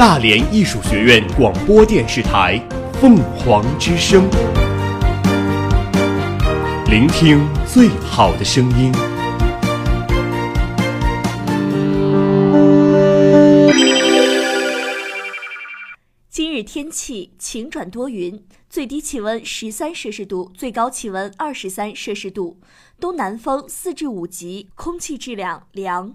大连艺术学院广播电视台凤凰之声，聆听最好的声音。今日天气晴转多云，最低气温十三摄氏度，最高气温二十三摄氏度，东南风四至五级，空气质量良。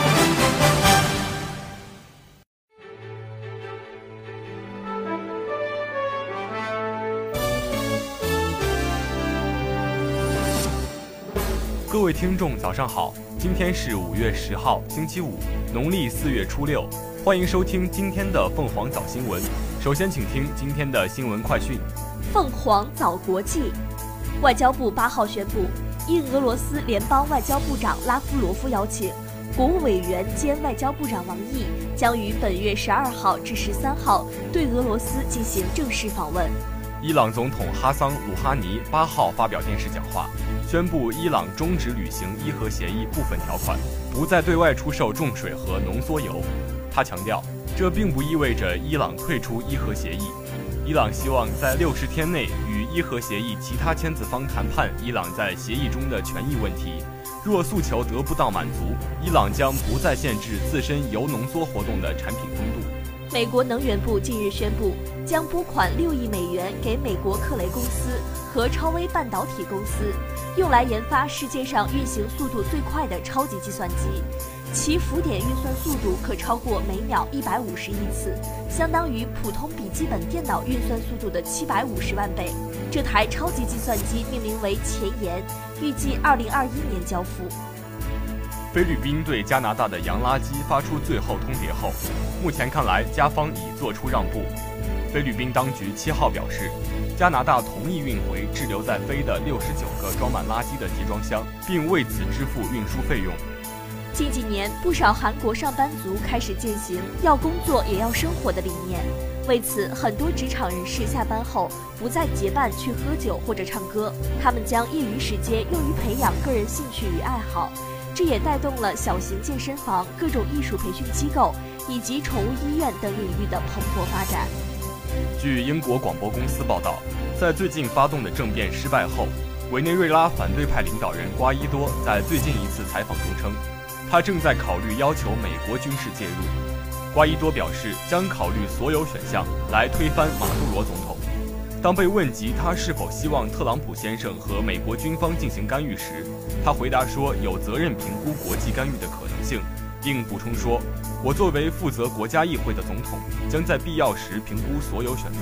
听众，早上好！今天是五月十号，星期五，农历四月初六。欢迎收听今天的凤凰早新闻。首先，请听今天的新闻快讯。凤凰早国际，外交部八号宣布，应俄罗斯联邦外交部长拉夫罗夫邀请，国务委员兼外交部长王毅将于本月十二号至十三号对俄罗斯进行正式访问。伊朗总统哈桑·鲁哈尼八号发表电视讲话，宣布伊朗终止履行伊核协议部分条款，不再对外出售重水和浓缩铀。他强调，这并不意味着伊朗退出伊核协议。伊朗希望在六十天内与伊核协议其他签字方谈判伊朗在协议中的权益问题。若诉求得不到满足，伊朗将不再限制自身铀浓缩活动的产品风度。美国能源部近日宣布，将拨款六亿美元给美国克雷公司和超微半导体公司，用来研发世界上运行速度最快的超级计算机。其浮点运算速度可超过每秒一百五十亿次，相当于普通笔记本电脑运算速度的七百五十万倍。这台超级计算机命名为“前沿”，预计二零二一年交付。菲律宾对加拿大的洋垃圾发出最后通牒后，目前看来加方已做出让步。菲律宾当局七号表示，加拿大同意运回滞留在菲的六十九个装满垃圾的集装箱，并为此支付运输费用。近几年，不少韩国上班族开始践行“要工作也要生活”的理念。为此，很多职场人士下班后不再结伴去喝酒或者唱歌，他们将业余时间用于培养个人兴趣与爱好。这也带动了小型健身房、各种艺术培训机构以及宠物医院等领域的蓬勃发展。据英国广播公司报道，在最近发动的政变失败后，委内瑞拉反对派领导人瓜伊多在最近一次采访中称，他正在考虑要求美国军事介入。瓜伊多表示将考虑所有选项来推翻马杜罗总统。当被问及他是否希望特朗普先生和美国军方进行干预时，他回答说有责任评估国际干预的可能性，并补充说：“我作为负责国家议会的总统，将在必要时评估所有选择。”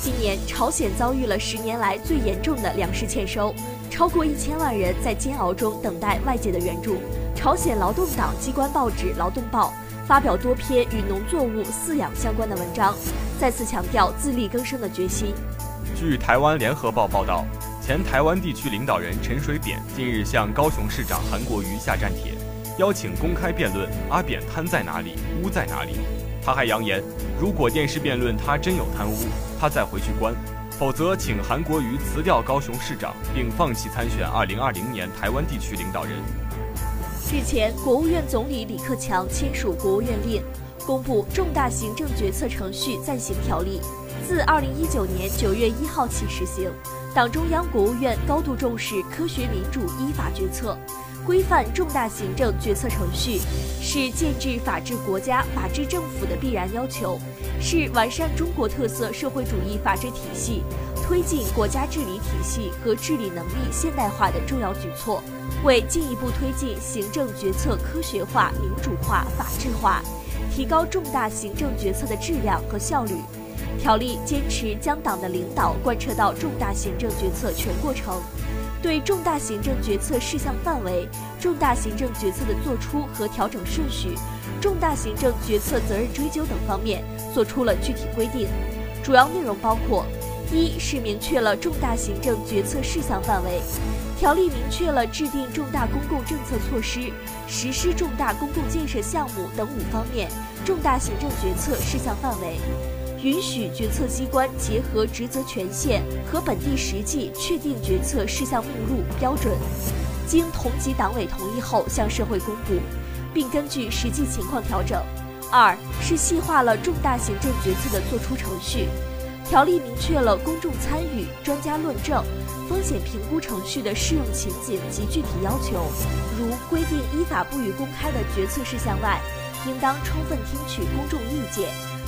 今年，朝鲜遭遇了十年来最严重的粮食欠收，超过一千万人在煎熬中等待外界的援助。朝鲜劳动党机关报纸《劳动报》发表多篇与农作物饲养相关的文章，再次强调自力更生的决心。据台湾联合报报道，前台湾地区领导人陈水扁近日向高雄市长韩国瑜下战帖，邀请公开辩论阿扁贪在哪里、污在哪里。他还扬言，如果电视辩论他真有贪污，他再回去关；否则，请韩国瑜辞掉高雄市长，并放弃参选2020年台湾地区领导人。日前，国务院总理李克强签署国务院令，公布《重大行政决策程序暂行条例》，自2019年9月1号起实行。党中央、国务院高度重视科学民主依法决策，规范重大行政决策程序，是建制法治国家、法治政府的必然要求，是完善中国特色社会主义法治体系、推进国家治理体系和治理能力现代化的重要举措，为进一步推进行政决策科学化、民主化、法治化，提高重大行政决策的质量和效率。条例坚持将党的领导贯彻到重大行政决策全过程，对重大行政决策事项范围、重大行政决策的作出和调整顺序、重大行政决策责任追究等方面作出了具体规定。主要内容包括：一是明确了重大行政决策事项范围，条例明确了制定重大公共政策措施、实施重大公共建设项目等五方面重大行政决策事项范围，允许决策机关结合职责权限和本地实际确定决策事项目录标准，经同级党委同意后向社会公布，并根据实际情况调整。二是细化了重大行政决策的作出程序。条例明确了公众参与、专家论证、风险评估程序的适用情景及具体要求，如规定依法不予公开的决策事项外，应当充分听取公众意见；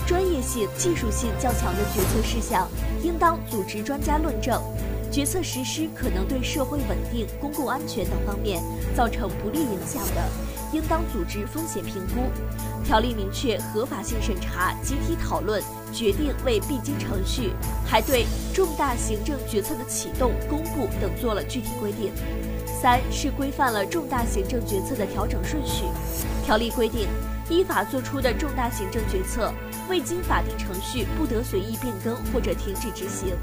专业性、技术性较强的决策事项，应当组织专家论证；决策实施可能对社会稳定、公共安全等方面造成不利影响的，应当组织风险评估。条例明确合法性审查、集体讨论、决定为必经程序，还对重大行政决策的启动、公布等做了具体规定。三是规范了重大行政决策的调整顺序。条例规定，依法作出的重大行政决策，未经法定程序不得随意变更或者停止执行，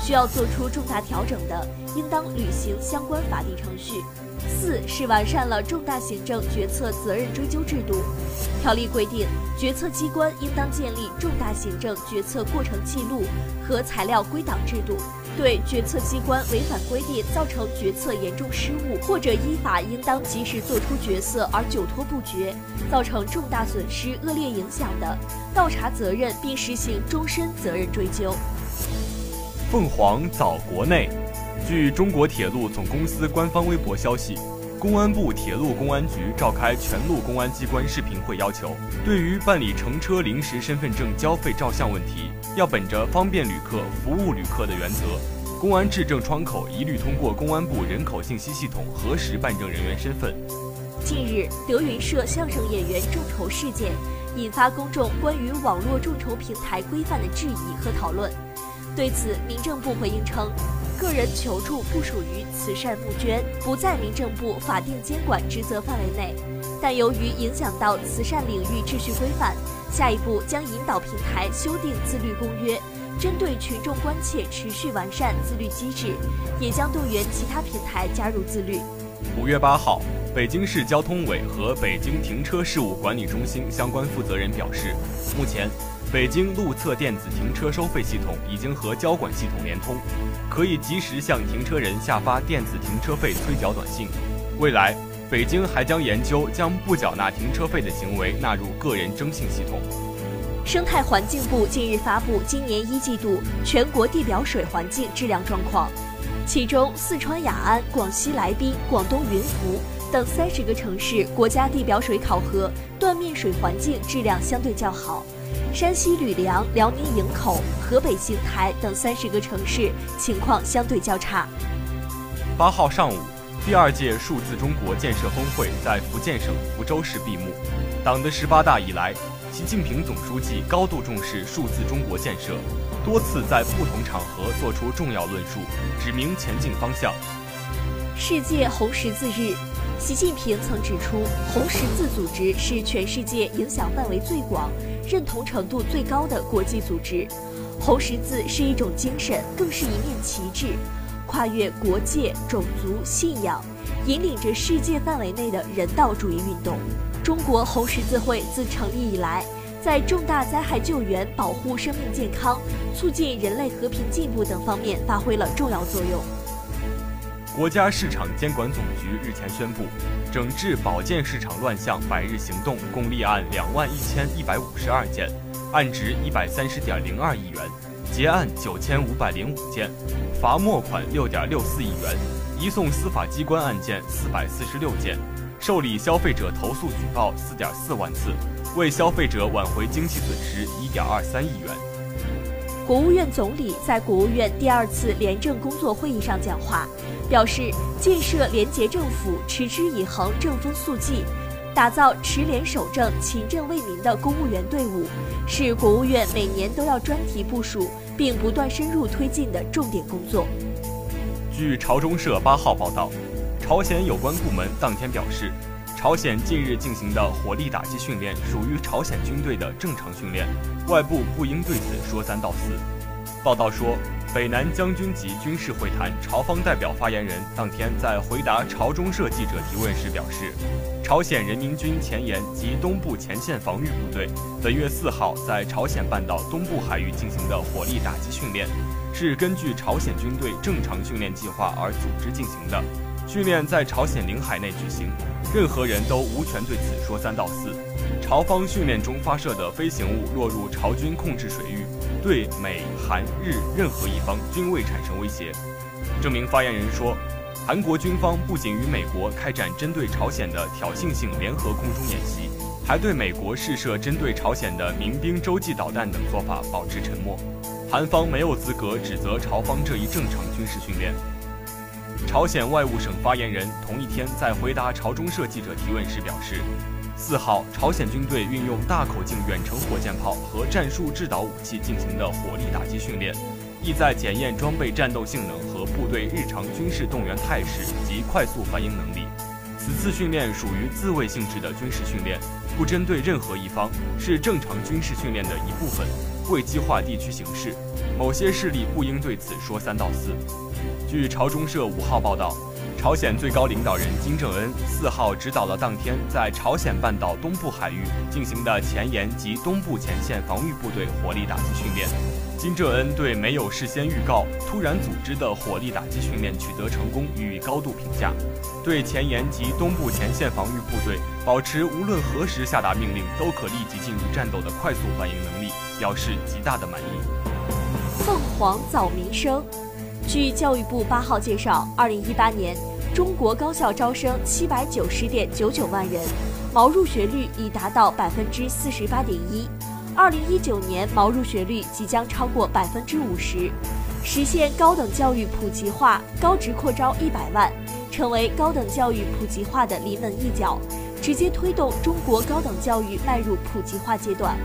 需要作出重大调整的，应当履行相关法定程序。四是完善了重大行政决策责任追究制度。条例规定，决策机关应当建立重大行政决策过程记录和材料归档制度。对决策机关违反规定造成决策严重失误，或者依法应当及时作出决策而久拖不决，造成重大损失、恶劣影响的，倒查责任并实行终身责任追究。凤凰早国内。据中国铁路总公司官方微博消息，公安部铁路公安局召开全路公安机关视频会，要求对于办理乘车临时身份证交费照相问题，要本着方便旅客、服务旅客的原则，公安质证窗口一律通过公安部人口信息系统核实办证人员身份。近日，德云社相声演员众筹事件引发公众关于网络众筹平台规范的质疑和讨论。对此，民政部回应称。个人求助不属于慈善募捐，不在民政部法定监管职责范围内。但由于影响到慈善领域秩序规范，下一步将引导平台修订自律公约，针对群众关切持续完善自律机制，也将动员其他平台加入自律。五月八号，北京市交通委和北京停车事务管理中心相关负责人表示，目前。北京路测电子停车收费系统已经和交管系统连通，可以及时向停车人下发电子停车费催缴短信。未来，北京还将研究将不缴纳停车费的行为纳入个人征信系统。生态环境部近日发布今年一季度全国地表水环境质量状况，其中四川雅安、广西来宾、广东云浮等三十个城市国家地表水考核断面水环境质量相对较好。山西吕梁、辽宁营口、河北邢台等三十个城市情况相对较差。八号上午，第二届数字中国建设峰会在福建省福州市闭幕。党的十八大以来，习近平总书记高度重视数字中国建设，多次在不同场合作出重要论述，指明前进方向。世界红十字日。习近平曾指出，红十字组织是全世界影响范围最广、认同程度最高的国际组织。红十字是一种精神，更是一面旗帜，跨越国界、种族、信仰，引领着世界范围内的人道主义运动。中国红十字会自成立以来，在重大灾害救援、保护生命健康、促进人类和平进步等方面发挥了重要作用。国家市场监管总局日前宣布，整治保健市场乱象百日行动共立案两万一千一百五十二件，案值一百三十点零二亿元，结案九千五百零五件，罚没款六点六四亿元，移送司法机关案件四百四十六件，受理消费者投诉举报四点四万次，为消费者挽回经济损失一点二三亿元。国务院总理在国务院第二次廉政工作会议上讲话，表示建设廉洁政府，持之以恒，正风肃纪，打造持廉守正、勤政为民的公务员队伍，是国务院每年都要专题部署并不断深入推进的重点工作。据朝中社八号报道，朝鲜有关部门当天表示。朝鲜近日进行的火力打击训练属于朝鲜军队的正常训练，外部不应对此说三道四。报道说。北南将军级军事会谈，朝方代表发言人当天在回答朝中社记者提问时表示，朝鲜人民军前沿及东部前线防御部队本月四号在朝鲜半岛东部海域进行的火力打击训练，是根据朝鲜军队正常训练计划而组织进行的。训练在朝鲜领海内举行，任何人都无权对此说三道四。朝方训练。中发射的飞行物落入朝军控制水域。对美、韩、日任何一方均未产生威胁。这名发言人说，韩国军方不仅与美国开展针对朝鲜的挑衅性联合空中演习，还对美国试射针对朝鲜的民兵洲际导弹等做法保持沉默。韩方没有资格指责朝方这一正常军事训练。朝鲜外务省发言人同一天在回答朝中社记者提问时表示。四号，朝鲜军队运用大口径远程火箭炮和战术制导武器进行的火力打击训练，意在检验装备战斗性能和部队日常军事动员态势及快速反应能力。此次训练属于自卫性质的军事训练，不针对任何一方，是正常军事训练的一部分，未激化地区形势。某些势力不应对此说三道四。据朝中社五号报道。朝鲜最高领导人金正恩四号指导了当天在朝鲜半岛东部海域进行的前沿及东部前线防御部队火力打击训练。金正恩对没有事先预告、突然组织的火力打击训练取得成功予以高度评价，对前沿及东部前线防御部队保持无论何时下达命令都可立即进入战斗的快速反应能力表示极大的满意。凤凰早民生，据教育部八号介绍，二零一八年。中国高校招生七百九十点九九万人，毛入学率已达到百分之四十八点一。二零一九年毛入学率即将超过百分之五十，实现高等教育普及化，高职扩招一百万，成为高等教育普及化的临门一脚，直接推动中国高等教育迈入普及化阶段。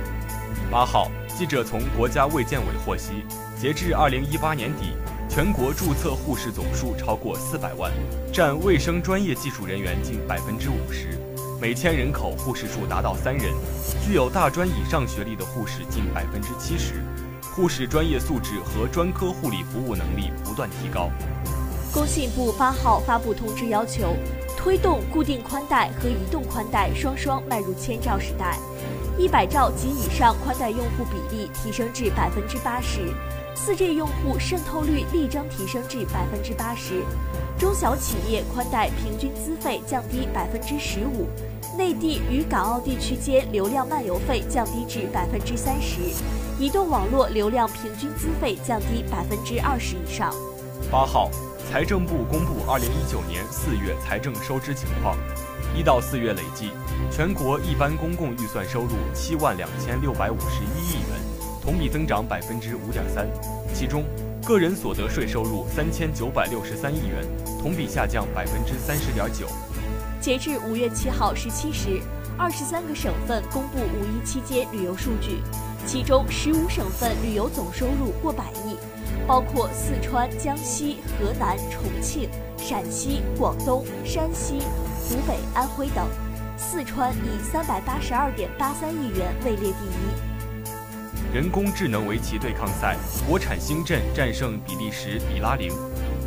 八号，记者从国家卫健委获悉，截至二零一八年底。全国注册护士总数超过四百万，占卫生专业技术人员近百分之五十，每千人口护士数达到三人，具有大专以上学历的护士近百分之七十，护士专业素质和专科护理服务能力不断提高。工信部八号发布通知，要求推动固定宽带和移动宽带双双迈入千兆时代，一百兆及以上宽带用户比例提升至百分之八十。四 G 用户渗透率力争提升至百分之八十，中小企业宽带平均资费降低百分之十五，内地与港澳地区间流量漫游费降低至百分之三十，移动网络流量平均资费降低百分之二十以上。八号，财政部公布二零一九年四月财政收支情况，一到四月累计，全国一般公共预算收入七万两千六百五十一亿元。同比增长百分之五点三，其中个人所得税收入三千九百六十三亿元，同比下降百分之三十点九。截至五月七号十七时，二十三个省份公布五一期间旅游数据，其中十五省份旅游总收入过百亿，包括四川、江西、河南、重庆、陕西、广东、山西、湖北、安徽等。四川以三百八十二点八三亿元位列第一。人工智能围棋对抗赛，国产星阵战胜比利时比拉林。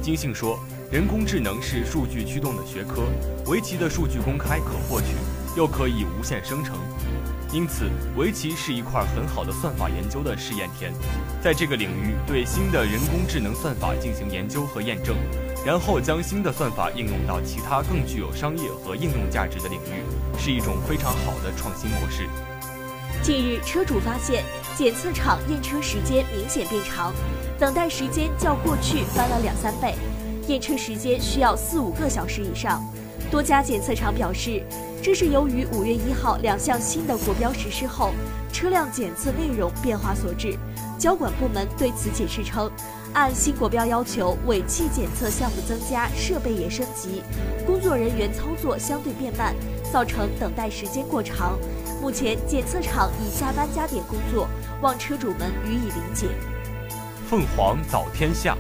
金信说，人工智能是数据驱动的学科，围棋的数据公开可获取，又可以无限生成，因此围棋是一块很好的算法研究的试验田。在这个领域，对新的人工智能算法进行研究和验证，然后将新的算法应用到其他更具有商业和应用价值的领域，是一种非常好的创新模式。近日，车主发现检测场验车时间明显变长，等待时间较过去翻了两三倍，验车时间需要四五个小时以上。多家检测场表示，这是由于五月一号两项新的国标实施后，车辆检测内容变化所致。交管部门对此解释称，按新国标要求，尾气检测项目增加，设备也升级，工作人员操作相对变慢，造成等待时间过长。目前检测厂已加班加点工作，望车主们予以理解。凤凰早天下，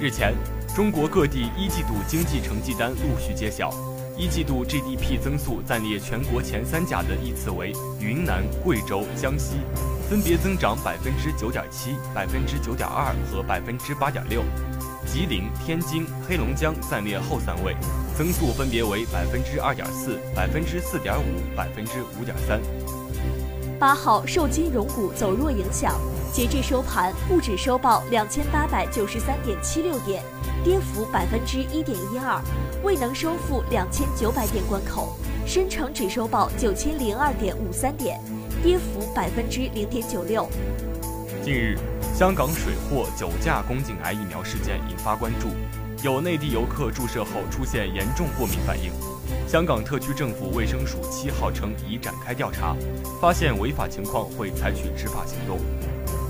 日前，中国各地一季度经济成绩单陆续揭晓，一季度 GDP 增速暂列全国前三甲的依次为云南、贵州、江西，分别增长百分之九点七、百分之九点二和百分之八点六。吉林、天津、黑龙江暂列后三位，增速分别为百分之二点四、百分之四点五、百分之五点三。八号受金融股走弱影响，截至收盘，沪指收报两千八百九十三点七六点，跌幅百分之一点一二，未能收复两千九百点关口。深成指收报九千零二点五三点，跌幅百分之零点九六。近日，香港水货酒驾宫颈癌疫苗事件引发关注，有内地游客注射后出现严重过敏反应。香港特区政府卫生署七号称已展开调查，发现违法情况会采取执法行动。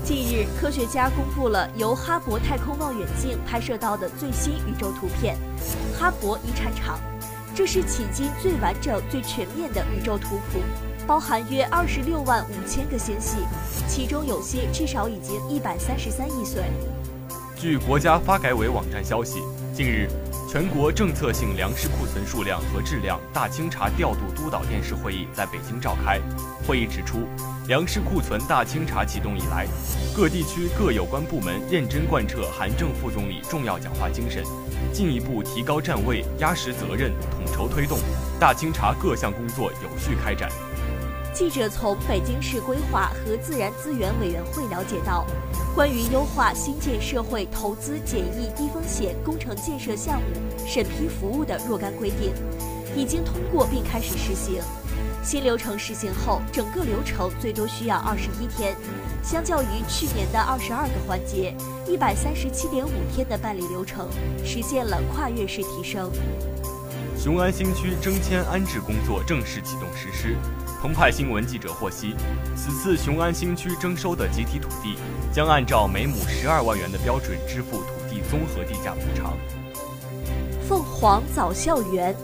近日，科学家公布了由哈勃太空望远镜拍摄到的最新宇宙图片——哈勃遗产场。这是迄今最完整、最全面的宇宙图谱，包含约二十六万五千个星系，其中有些至少已经一百三十三亿岁。据国家发改委网站消息，近日，全国政策性粮食库存数量和质量大清查调度督导电视会议在北京召开。会议指出，粮食库存大清查启动以来，各地区各有关部门认真贯彻韩正副总理重要讲话精神，进一步提高站位、压实责任，统筹推动大清查各项工作有序开展。记者从北京市规划和自然资源委员会了解到，关于优化新建社会投资简易低风险工程建设项目审批服务的若干规定，已经通过并开始实行。新流程实行后，整个流程最多需要二十一天，相较于去年的二十二个环节，一百三十七点五天的办理流程，实现了跨越式提升。雄安新区征迁安置工作正式启动实施。澎湃新闻记者获悉，此次雄安新区征收的集体土地将按照每亩十二万元的标准支付土地综合地价补偿。凤凰早校园，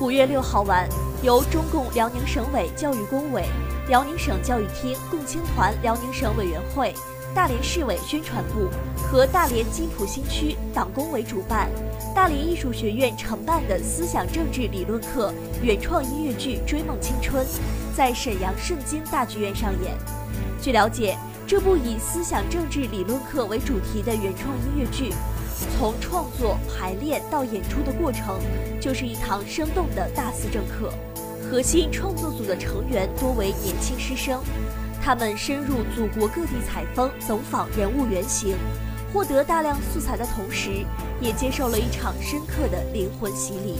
五月六号晚，由中共辽宁省委教育工委、辽宁省教育厅共青团辽宁省委员会。大连市委宣传部和大连金浦新区党工委主办，大连艺术学院承办的思想政治理论课原创音乐剧《追梦青春》在沈阳盛京大剧院上演。据了解，这部以思想政治理论课为主题的原创音乐剧，从创作、排练到演出的过程，就是一堂生动的大思政课。核心创作组的成员多为年轻师生。他们深入祖国各地采风走访人物原型，获得大量素材的同时，也接受了一场深刻的灵魂洗礼。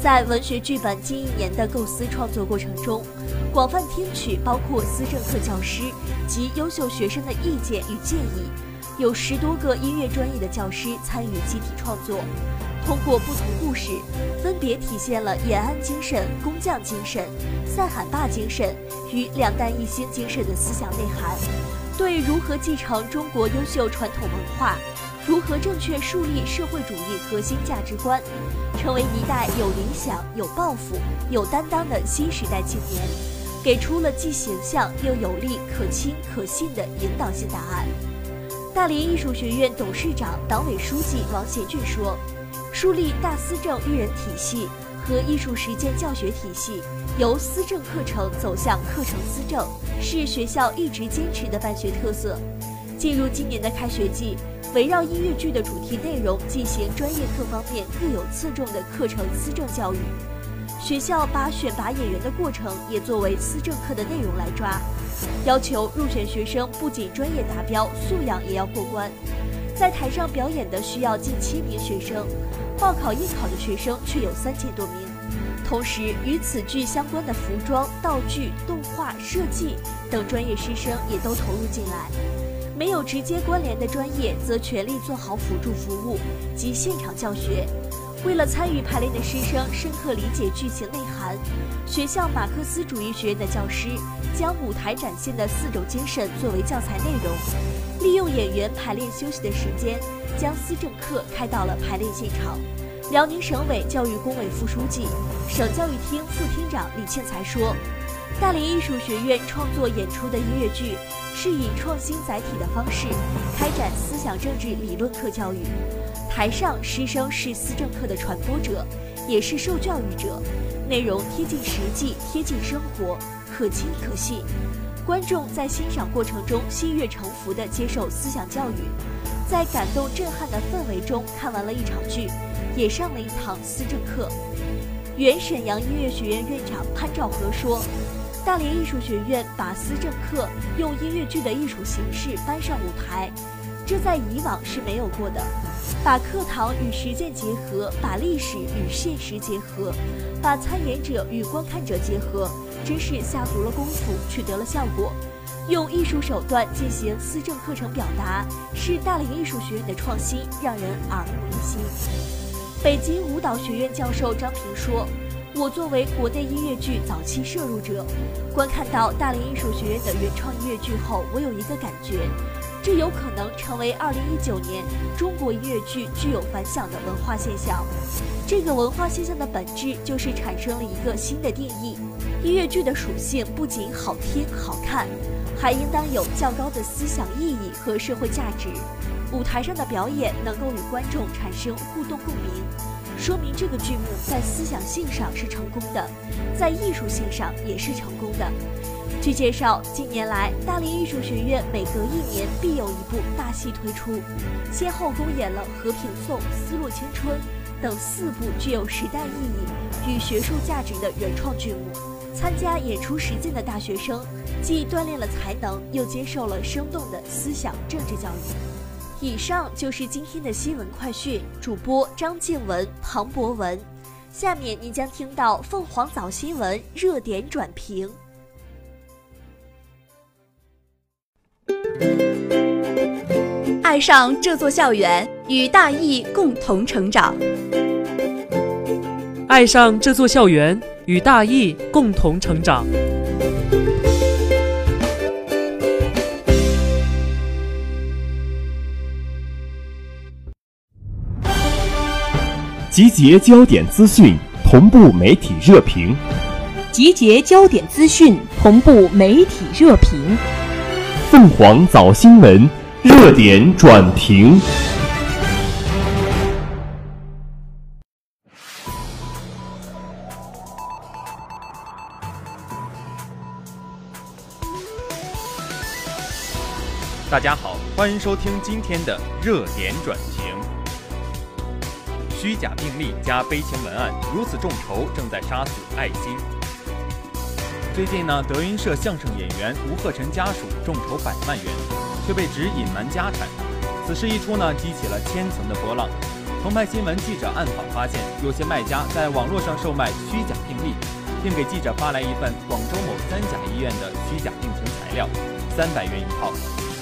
在文学剧本近一年的构思创作过程中，广泛听取包括思政课教师及优秀学生的意见与建议，有十多个音乐专业的教师参与集体创作。通过不同故事，分别体现了延安精神、工匠精神、塞罕坝精神与两弹一星精神的思想内涵，对如何继承中国优秀传统文化，如何正确树立社会主义核心价值观，成为一代有理想、有抱负、有担当的新时代青年，给出了既形象又有力、可亲可信的引导性答案。大连艺术学院董事长、党委书记王贤俊说。树立大思政育人体系和艺术实践教学体系，由思政课程走向课程思政，是学校一直坚持的办学特色。进入今年的开学季，围绕音乐剧的主题内容进行专业课方面各有侧重的课程思政教育。学校把选拔演员的过程也作为思政课的内容来抓，要求入选学生不仅专业达标，素养也要过关。在台上表演的需要近千名学生。报考应考的学生却有三千多名，同时与此剧相关的服装、道具、动画设计等专业师生也都投入进来。没有直接关联的专业，则全力做好辅助服务及现场教学。为了参与排练的师生深刻理解剧情内涵，学校马克思主义学院的教师将舞台展现的四种精神作为教材内容，利用演员排练休息的时间。将思政课开到了排练现场。辽宁省委教育工委副书记、省教育厅副厅长李庆才说：“大连艺术学院创作演出的音乐剧，是以创新载体的方式开展思想政治理论课教育。台上师生是思政课的传播者，也是受教育者，内容贴近实际、贴近生活，可亲可信。观众在欣赏过程中心悦诚服地接受思想教育，在感动震撼的氛围中看完了一场剧，也上了一堂思政课。原沈阳音乐学院院长潘兆和说：“大连艺术学院把思政课用音乐剧的艺术形式搬上舞台，这在以往是没有过的。把课堂与实践结合，把历史与现实结合，把参演者与观看者结合，真是下足了功夫，取得了效果。用艺术手段进行思政课程表达，是大连艺术学院的创新，让人耳目一新。”北京舞蹈学院教授张平说：“我作为国内音乐剧早期摄入者，观看到大连艺术学院的原创音乐剧后，我有一个感觉，这有可能成为2019年中国音乐剧具有反响的文化现象。这个文化现象的本质就是产生了一个新的定义：音乐剧的属性不仅好听好看，还应当有较高的思想意义和社会价值。”舞台上的表演能够与观众产生互动共鸣，说明这个剧目在思想性上是成功的，在艺术性上也是成功的。据介绍，近年来大连艺术学院每隔一年必有一部大戏推出，先后公演了《和平颂》《丝路青春》等四部具有时代意义与学术价值的原创剧目。参加演出实践的大学生，既锻炼了才能，又接受了生动的思想政治教育。以上就是今天的新闻快讯，主播张静文、庞博文。下面您将听到凤凰早新闻热点转评。爱上这座校园，与大艺共同成长。爱上这座校园，与大艺共同成长。集结焦点资讯，同步媒体热评。集结焦点资讯，同步媒体热评。凤凰早新闻热点转评。大家好，欢迎收听今天的热点转评。虚假病例加悲情文案，如此众筹正在杀死爱心。最近呢，德云社相声演员吴鹤臣家属众筹百万元，却被指隐瞒家产。此事一出呢，激起了千层的波浪。澎湃新闻记者暗访发现，有些卖家在网络上售卖虚假病例，并给记者发来一份广州某三甲医院的虚假病情材料，三百元一套。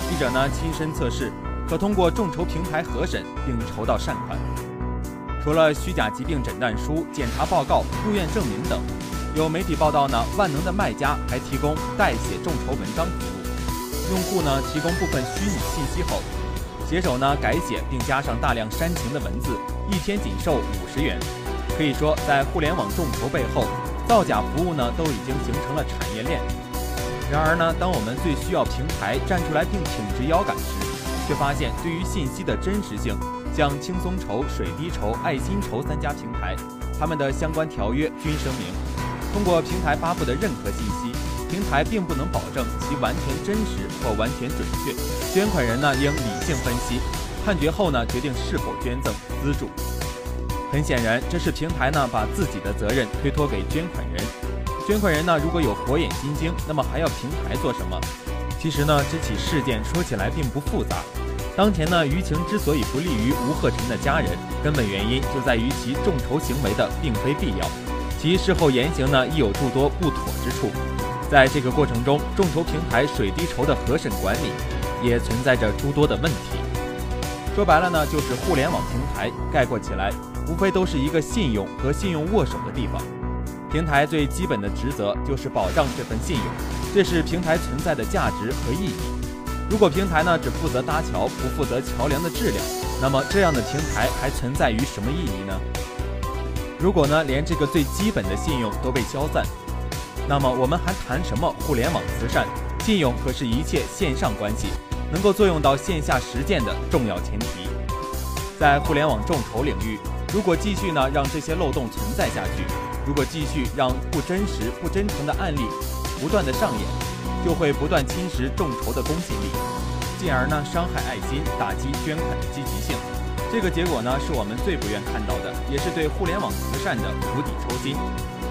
记者呢亲身测试，可通过众筹平台核审并筹到善款。除了虚假疾病诊断书、检查报告、入院证明等，有媒体报道呢，万能的卖家还提供代写众筹文章服务。用户呢提供部分虚拟信息后，写手呢改写并加上大量煽情的文字，一天仅售五十元。可以说，在互联网众筹背后，造假服务呢都已经形成了产业链。然而呢，当我们最需要平台站出来并挺直腰杆时，却发现对于信息的真实性。像轻松筹、水滴筹、爱心筹三家平台，他们的相关条约均声明，通过平台发布的任何信息，平台并不能保证其完全真实或完全准确。捐款人呢应理性分析，判决后呢决定是否捐赠资助。很显然，这是平台呢把自己的责任推脱给捐款人。捐款人呢如果有火眼金睛，那么还要平台做什么？其实呢这起事件说起来并不复杂。当前呢，舆情之所以不利于吴鹤臣的家人，根本原因就在于其众筹行为的并非必要，其事后言行呢亦有诸多不妥之处。在这个过程中，众筹平台水滴筹的核审管理也存在着诸多的问题。说白了呢，就是互联网平台概括起来，无非都是一个信用和信用握手的地方。平台最基本的职责就是保障这份信用，这是平台存在的价值和意义。如果平台呢只负责搭桥，不负责桥梁的质量，那么这样的平台还存在于什么意义呢？如果呢连这个最基本的信用都被消散，那么我们还谈什么互联网慈善？信用可是一切线上关系能够作用到线下实践的重要前提。在互联网众筹领域，如果继续呢让这些漏洞存在下去，如果继续让不真实、不真诚的案例不断的上演。就会不断侵蚀众筹的公信力，进而呢伤害爱心，打击捐款的积极性。这个结果呢是我们最不愿看到的，也是对互联网慈善的釜底抽薪。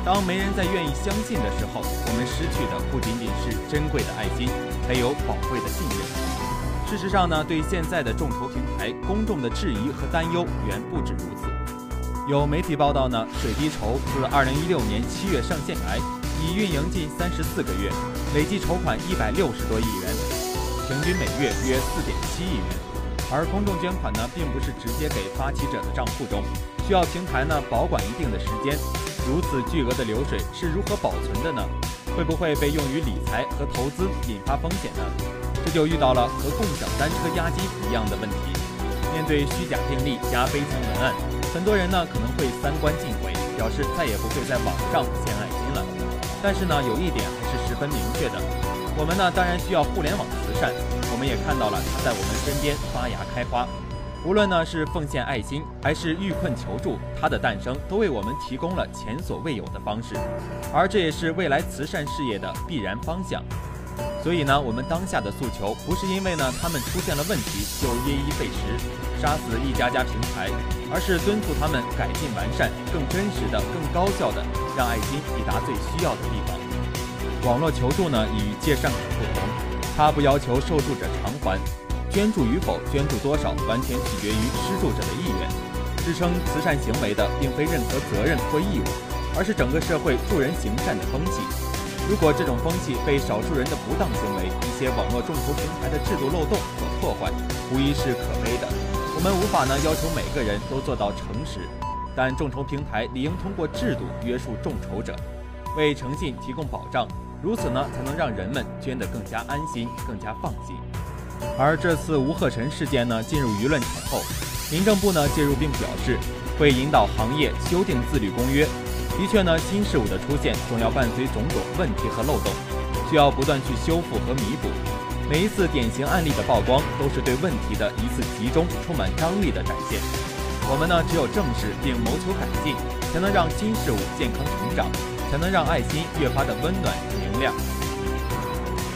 当没人再愿意相信的时候，我们失去的不仅仅是珍贵的爱心，还有宝贵的信任。事实上呢，对现在的众筹平台，公众的质疑和担忧远不止如此。有媒体报道呢，水滴筹自2016年7月上线来，已运营近34个月，累计筹款160多亿元，平均每月约4.7亿元。而公众捐款呢，并不是直接给发起者的账户中，需要平台呢保管一定的时间。如此巨额的流水是如何保存的呢？会不会被用于理财和投资，引发风险呢？这就遇到了和共享单车押金一样的问题。面对虚假病例加悲情文案，很多人呢可能会三观尽毁，表示再也不会在网上献爱心了。但是呢，有一点还是十分明确的，我们呢当然需要互联网慈善，我们也看到了它在我们身边发芽开花。无论呢是奉献爱心，还是遇困求助，它的诞生都为我们提供了前所未有的方式，而这也是未来慈善事业的必然方向。所以呢，我们当下的诉求不是因为呢他们出现了问题就一一废食，杀死一家家平台，而是敦促他们改进完善，更真实的、更高效的让爱心抵达最需要的地方。网络求助呢与借善款不同，它不要求受助者偿还。捐助与否、捐助多少，完全取决于施助者的意愿。支撑慈善行为的，并非任何责任或义务，而是整个社会助人行善的风气。如果这种风气被少数人的不当行为、一些网络众筹平台的制度漏洞所破坏，无疑是可悲的。我们无法呢要求每个人都做到诚实，但众筹平台理应通过制度约束众筹者，为诚信提供保障，如此呢才能让人们捐得更加安心、更加放心。而这次吴鹤臣事件呢，进入舆论场后，民政部呢介入并表示，会引导行业修订自律公约。的确呢，新事物的出现总要伴随种种问题和漏洞，需要不断去修复和弥补。每一次典型案例的曝光，都是对问题的一次集中、充满张力的展现。我们呢，只有正视并谋求改进，才能让新事物健康成长，才能让爱心越发的温暖明亮。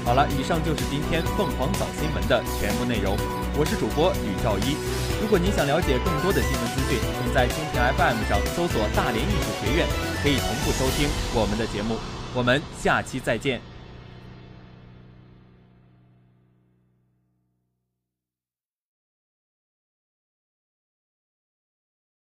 好了，以上就是今天凤凰早新闻的全部内容。我是主播吕兆一。如果您想了解更多的新闻资讯，请在蜻蜓 FM 上搜索“大连艺术学院”，可以同步收听我们的节目。我们下期再见。